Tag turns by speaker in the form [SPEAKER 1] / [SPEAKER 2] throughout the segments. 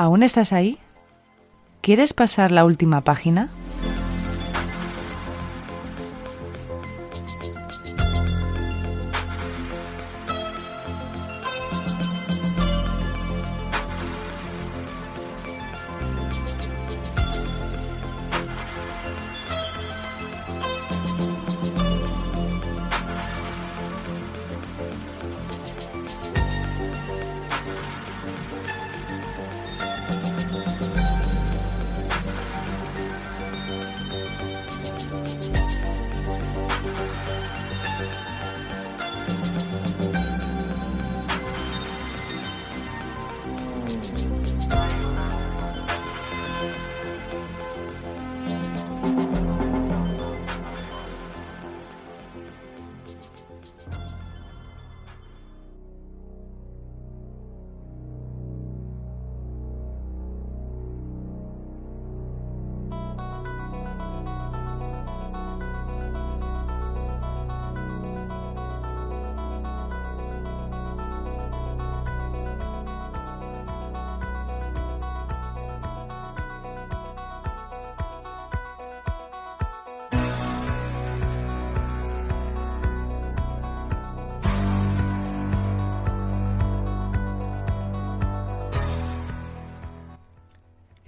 [SPEAKER 1] ¿Aún estás ahí? ¿Quieres pasar la última página?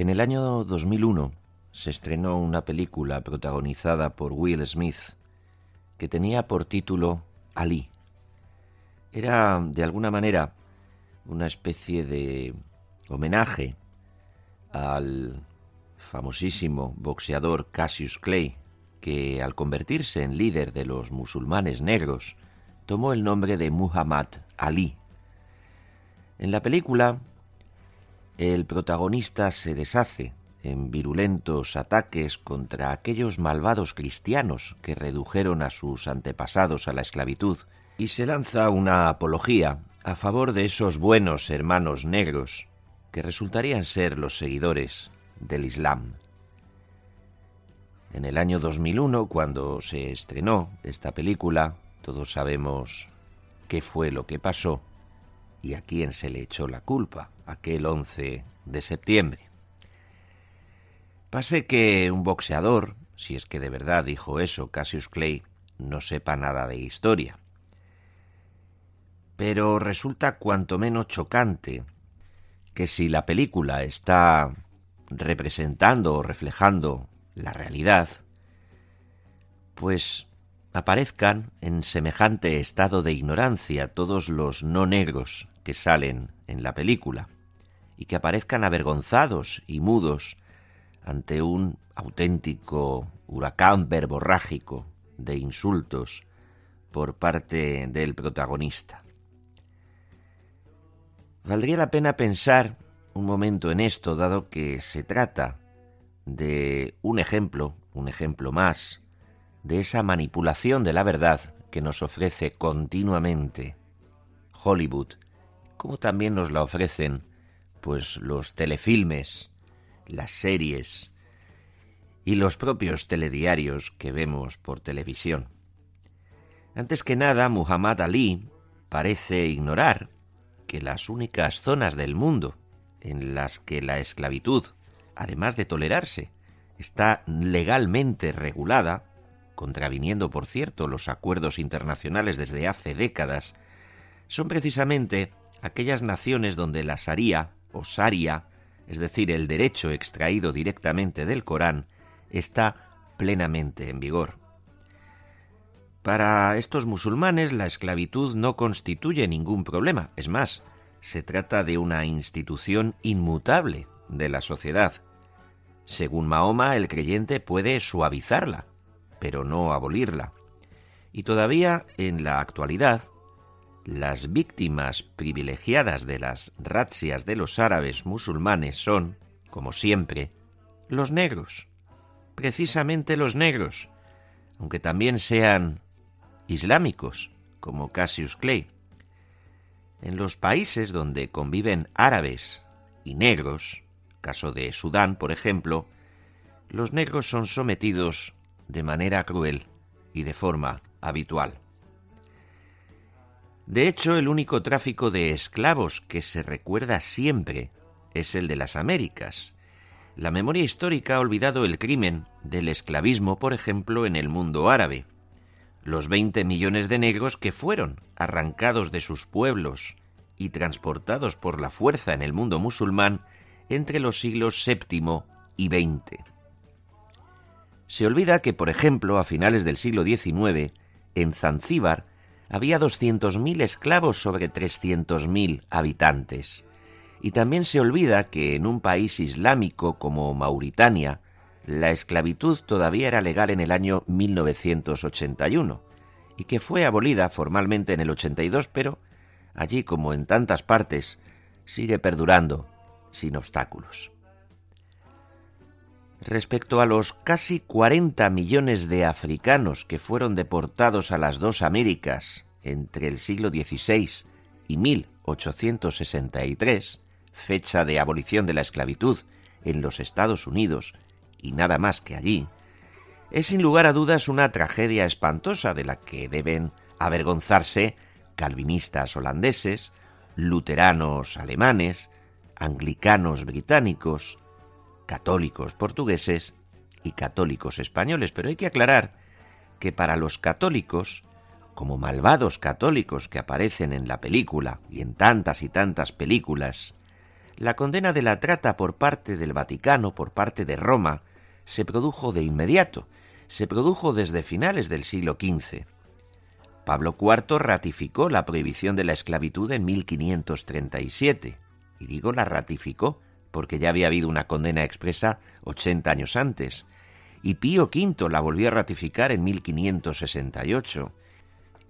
[SPEAKER 2] En el año 2001 se estrenó una película protagonizada por Will Smith que tenía por título Ali. Era, de alguna manera, una especie de homenaje al famosísimo boxeador Cassius Clay, que al convertirse en líder de los musulmanes negros, tomó el nombre de Muhammad Ali. En la película, el protagonista se deshace en virulentos ataques contra aquellos malvados cristianos que redujeron a sus antepasados a la esclavitud y se lanza una apología a favor de esos buenos hermanos negros que resultarían ser los seguidores del Islam. En el año 2001, cuando se estrenó esta película, todos sabemos qué fue lo que pasó y a quién se le echó la culpa aquel 11 de septiembre. Pase que un boxeador, si es que de verdad dijo eso Cassius Clay, no sepa nada de historia. Pero resulta cuanto menos chocante que si la película está representando o reflejando la realidad, pues aparezcan en semejante estado de ignorancia todos los no negros que salen en la película y que aparezcan avergonzados y mudos ante un auténtico huracán verborrágico de insultos por parte del protagonista. Valdría la pena pensar un momento en esto, dado que se trata de un ejemplo, un ejemplo más, de esa manipulación de la verdad que nos ofrece continuamente Hollywood, como también nos la ofrecen pues los telefilmes, las series y los propios telediarios que vemos por televisión. Antes que nada, Muhammad Ali parece ignorar que las únicas zonas del mundo en las que la esclavitud, además de tolerarse, está legalmente regulada, contraviniendo por cierto los acuerdos internacionales desde hace décadas, son precisamente aquellas naciones donde la Sharia o Sharia, es decir, el derecho extraído directamente del Corán, está plenamente en vigor. Para estos musulmanes la esclavitud no constituye ningún problema, es más, se trata de una institución inmutable de la sociedad. Según Mahoma, el creyente puede suavizarla, pero no abolirla. Y todavía en la actualidad, las víctimas privilegiadas de las razzias de los árabes musulmanes son, como siempre, los negros, precisamente los negros, aunque también sean islámicos, como Cassius Clay. En los países donde conviven árabes y negros, caso de Sudán, por ejemplo, los negros son sometidos de manera cruel y de forma habitual. De hecho, el único tráfico de esclavos que se recuerda siempre es el de las Américas. La memoria histórica ha olvidado el crimen del esclavismo, por ejemplo, en el mundo árabe. Los 20 millones de negros que fueron arrancados de sus pueblos y transportados por la fuerza en el mundo musulmán entre los siglos VII y XX. Se olvida que, por ejemplo, a finales del siglo XIX, en Zanzíbar había 200.000 esclavos sobre 300.000 habitantes. Y también se olvida que en un país islámico como Mauritania, la esclavitud todavía era legal en el año 1981 y que fue abolida formalmente en el 82, pero allí como en tantas partes sigue perdurando sin obstáculos. Respecto a los casi 40 millones de africanos que fueron deportados a las dos Américas entre el siglo XVI y 1863, fecha de abolición de la esclavitud en los Estados Unidos y nada más que allí, es sin lugar a dudas una tragedia espantosa de la que deben avergonzarse calvinistas holandeses, luteranos alemanes, anglicanos británicos, católicos portugueses y católicos españoles. Pero hay que aclarar que para los católicos, como malvados católicos que aparecen en la película y en tantas y tantas películas, la condena de la trata por parte del Vaticano, por parte de Roma, se produjo de inmediato, se produjo desde finales del siglo XV. Pablo IV ratificó la prohibición de la esclavitud en 1537, y digo la ratificó porque ya había habido una condena expresa 80 años antes, y Pío V la volvió a ratificar en 1568,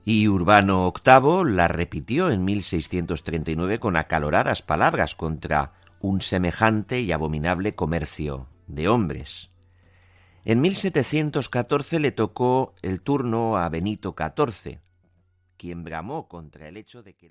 [SPEAKER 2] y Urbano VIII la repitió en 1639 con acaloradas palabras contra un semejante y abominable comercio de hombres. En 1714 le tocó el turno a Benito XIV, quien bramó contra el hecho de que...